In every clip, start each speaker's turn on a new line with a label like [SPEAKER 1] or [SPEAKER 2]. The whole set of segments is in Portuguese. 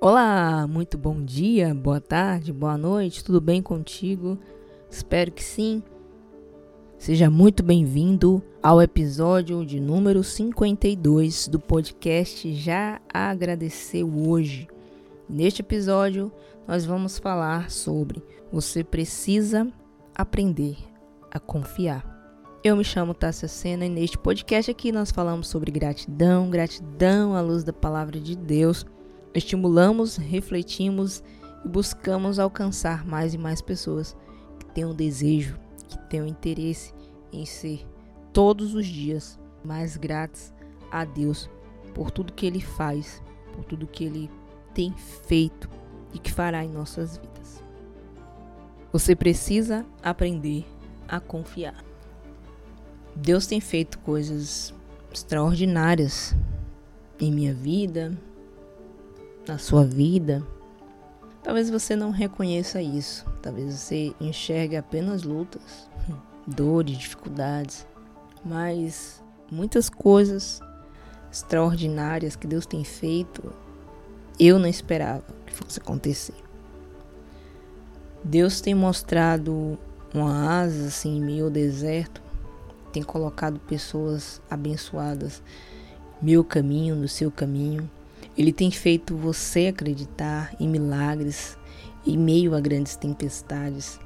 [SPEAKER 1] Olá, muito bom dia, boa tarde, boa noite, tudo bem contigo? Espero que sim. Seja muito bem-vindo ao episódio de número 52 do podcast Já Agradeceu Hoje. Neste episódio, nós vamos falar sobre você precisa aprender a confiar. Eu me chamo Tássia Sena e neste podcast aqui nós falamos sobre gratidão, gratidão à luz da palavra de Deus Estimulamos, refletimos e buscamos alcançar mais e mais pessoas que tenham desejo, que tenham interesse em ser todos os dias mais gratos a Deus por tudo que Ele faz, por tudo que Ele tem feito e que fará em nossas vidas. Você precisa aprender a confiar. Deus tem feito coisas extraordinárias em minha vida, na sua vida, talvez você não reconheça isso. Talvez você enxergue apenas lutas, dores, dificuldades, mas muitas coisas extraordinárias que Deus tem feito, eu não esperava que fosse acontecer. Deus tem mostrado uma asa assim em meio ao deserto, tem colocado pessoas abençoadas meu caminho, no seu caminho. Ele tem feito você acreditar em milagres em meio a grandes tempestades.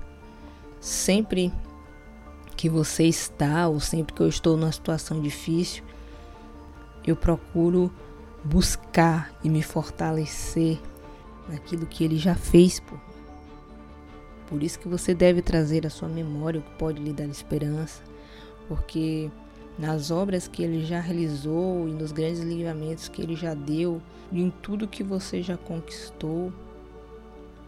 [SPEAKER 1] Sempre que você está, ou sempre que eu estou numa situação difícil, eu procuro buscar e me fortalecer naquilo que ele já fez por mim. Por isso que você deve trazer à sua memória o que pode lhe dar esperança, porque nas obras que ele já realizou e nos grandes livramentos que ele já deu, e em tudo que você já conquistou,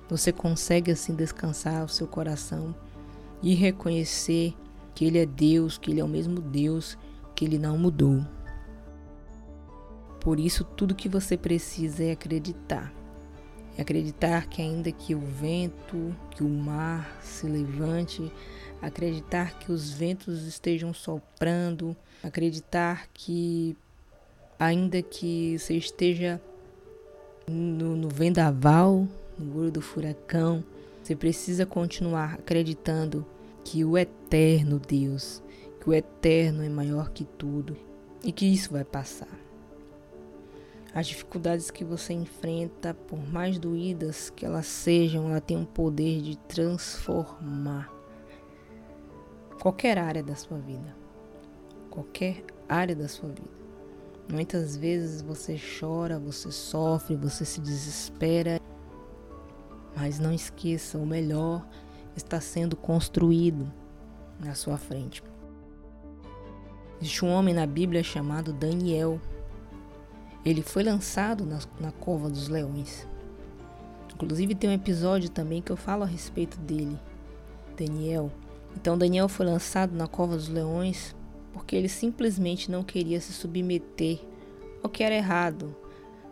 [SPEAKER 1] você consegue assim descansar o seu coração e reconhecer que ele é Deus, que ele é o mesmo Deus, que ele não mudou. Por isso, tudo que você precisa é acreditar. É acreditar que, ainda que o vento, que o mar se levante, acreditar que os ventos estejam soprando, acreditar que, ainda que você esteja no, no vendaval, no olho do furacão, você precisa continuar acreditando que o eterno Deus, que o eterno é maior que tudo e que isso vai passar. As dificuldades que você enfrenta, por mais doídas que elas sejam, ela tem um poder de transformar qualquer área da sua vida. Qualquer área da sua vida. Muitas vezes você chora, você sofre, você se desespera, mas não esqueça: o melhor está sendo construído na sua frente. Existe um homem na Bíblia chamado Daniel. Ele foi lançado na, na cova dos leões. Inclusive tem um episódio também que eu falo a respeito dele, Daniel. Então Daniel foi lançado na cova dos leões porque ele simplesmente não queria se submeter ao que era errado,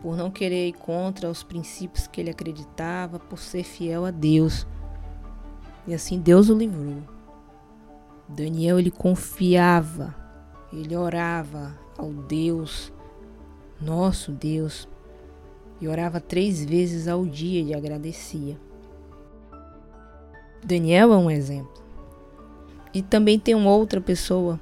[SPEAKER 1] por não querer ir contra os princípios que ele acreditava, por ser fiel a Deus. E assim Deus o livrou. Daniel ele confiava, ele orava ao Deus, nosso Deus, e orava três vezes ao dia e agradecia. Daniel é um exemplo. E também tem uma outra pessoa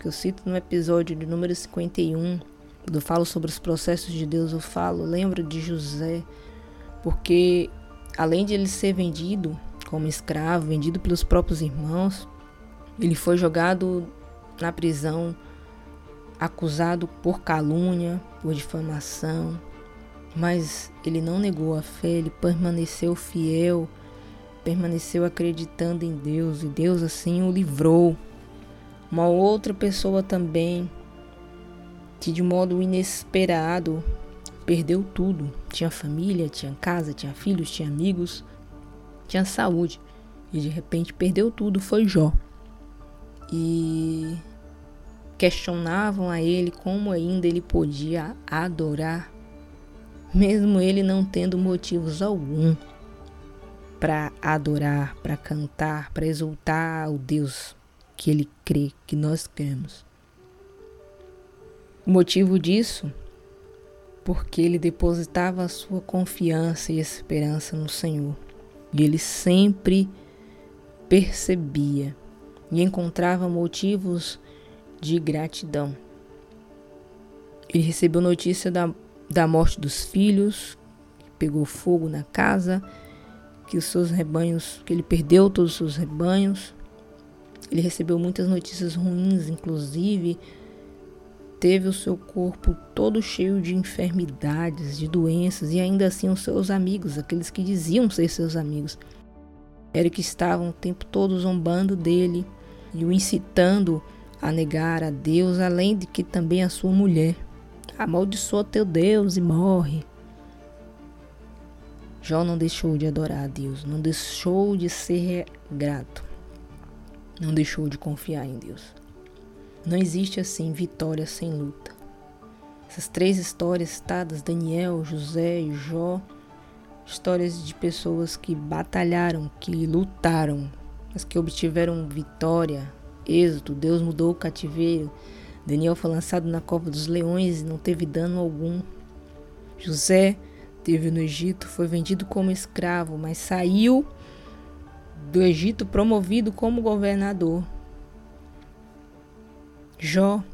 [SPEAKER 1] que eu cito no episódio de número 51, quando eu falo sobre os processos de Deus, eu falo, lembro de José, porque além de ele ser vendido como escravo, vendido pelos próprios irmãos, ele foi jogado na prisão, acusado por calúnia, por difamação, mas ele não negou a fé, ele permaneceu fiel, permaneceu acreditando em Deus e Deus assim o livrou uma outra pessoa também que de modo inesperado perdeu tudo. Tinha família, tinha casa, tinha filhos, tinha amigos, tinha saúde. E de repente perdeu tudo, foi Jó. E questionavam a ele como ainda ele podia adorar, mesmo ele não tendo motivos algum para adorar, para cantar, para exultar ao Deus que ele crê, que nós cremos. O motivo disso porque ele depositava a sua confiança e esperança no Senhor. E ele sempre percebia e encontrava motivos de gratidão. Ele recebeu notícia da, da morte dos filhos, pegou fogo na casa, que os seus rebanhos, que ele perdeu todos os seus rebanhos. Ele recebeu muitas notícias ruins, inclusive teve o seu corpo todo cheio de enfermidades, de doenças, e ainda assim os seus amigos, aqueles que diziam ser seus amigos, eram que estavam o tempo todo zombando dele e o incitando a negar a Deus, além de que também a sua mulher. Amaldiçoa teu Deus e morre. Jó não deixou de adorar a Deus, não deixou de ser grato, não deixou de confiar em Deus. Não existe assim vitória sem luta. Essas três histórias citadas, Daniel, José e Jó, histórias de pessoas que batalharam, que lutaram, mas que obtiveram vitória, êxito. Deus mudou o cativeiro. Daniel foi lançado na cova dos leões e não teve dano algum. José teve no Egito, foi vendido como escravo, mas saiu do Egito promovido como governador. Jó,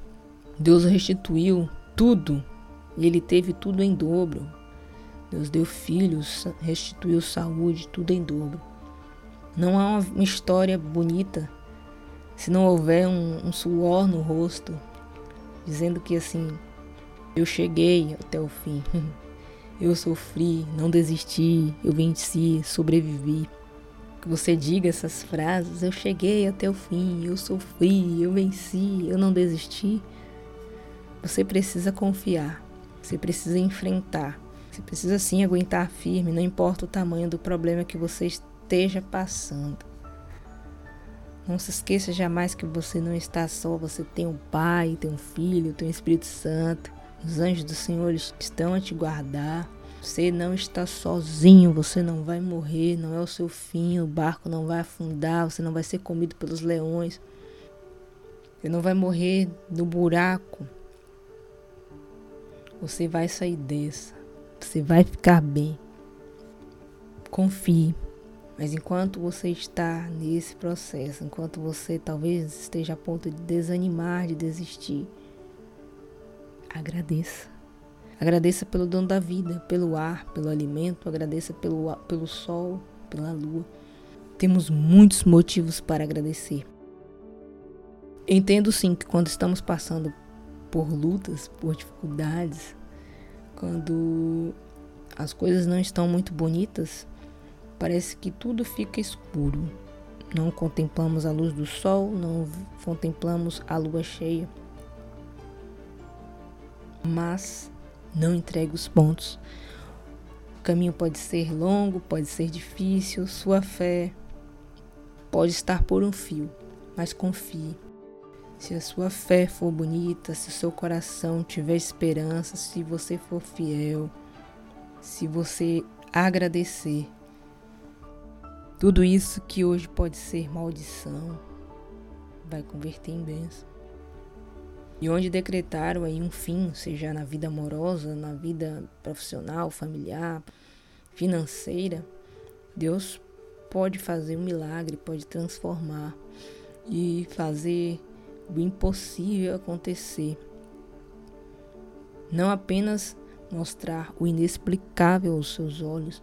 [SPEAKER 1] Deus restituiu tudo e ele teve tudo em dobro. Deus deu filhos, restituiu saúde, tudo em dobro. Não há uma história bonita se não houver um, um suor no rosto, dizendo que assim, eu cheguei até o fim. Eu sofri, não desisti, eu venci, sobrevivi que você diga essas frases, eu cheguei até o fim, eu sofri, eu venci, eu não desisti. Você precisa confiar, você precisa enfrentar, você precisa sim aguentar firme, não importa o tamanho do problema que você esteja passando. Não se esqueça jamais que você não está só, você tem um Pai, tem um Filho, tem um Espírito Santo. Os anjos do Senhor estão a te guardar. Você não está sozinho, você não vai morrer, não é o seu fim, o barco não vai afundar, você não vai ser comido pelos leões. Você não vai morrer no buraco. Você vai sair dessa. Você vai ficar bem. Confie. Mas enquanto você está nesse processo, enquanto você talvez esteja a ponto de desanimar, de desistir, agradeça. Agradeça pelo dom da vida, pelo ar, pelo alimento, agradeça pelo, pelo sol, pela lua. Temos muitos motivos para agradecer. Entendo sim que quando estamos passando por lutas, por dificuldades, quando as coisas não estão muito bonitas, parece que tudo fica escuro. Não contemplamos a luz do sol, não contemplamos a lua cheia. Mas não entregue os pontos. O caminho pode ser longo, pode ser difícil, sua fé pode estar por um fio, mas confie. Se a sua fé for bonita, se o seu coração tiver esperança, se você for fiel, se você agradecer, tudo isso que hoje pode ser maldição vai converter em bênção e onde decretaram aí um fim, seja na vida amorosa, na vida profissional, familiar, financeira, Deus pode fazer um milagre, pode transformar e fazer o impossível acontecer. Não apenas mostrar o inexplicável aos seus olhos,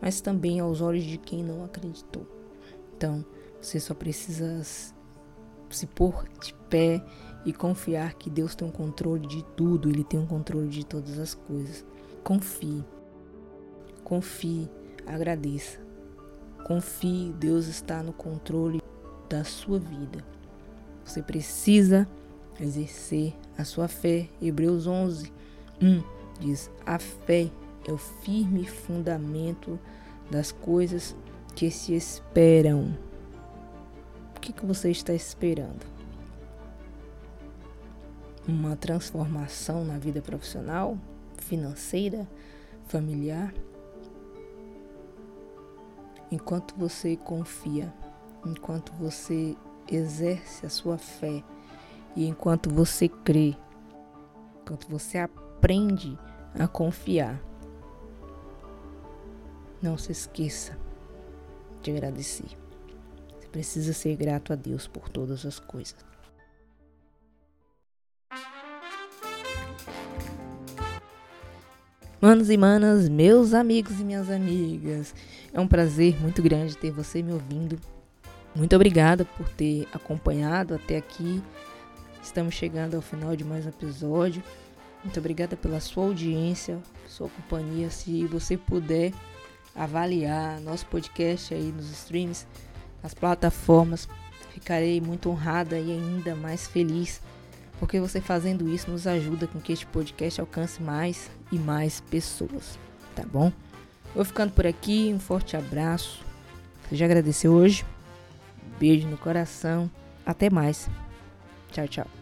[SPEAKER 1] mas também aos olhos de quem não acreditou. Então, você só precisa se pôr de pé e confiar que Deus tem um controle de tudo, Ele tem um controle de todas as coisas. Confie, confie, agradeça. Confie, Deus está no controle da sua vida. Você precisa exercer a sua fé. Hebreus 11, 1 diz: A fé é o firme fundamento das coisas que se esperam. Que, que você está esperando? uma transformação na vida profissional, financeira, familiar. Enquanto você confia, enquanto você exerce a sua fé e enquanto você crê, enquanto você aprende a confiar. Não se esqueça de agradecer. Precisa ser grato a Deus por todas as coisas. Manos e manas, meus amigos e minhas amigas, é um prazer muito grande ter você me ouvindo. Muito obrigada por ter acompanhado até aqui. Estamos chegando ao final de mais um episódio. Muito obrigada pela sua audiência, sua companhia. Se você puder avaliar nosso podcast aí nos streams, nas plataformas, ficarei muito honrada e ainda mais feliz porque você fazendo isso nos ajuda com que este podcast alcance mais e mais pessoas, tá bom? Vou ficando por aqui, um forte abraço. Você já agradeceu hoje? beijo no coração. Até mais. Tchau, tchau.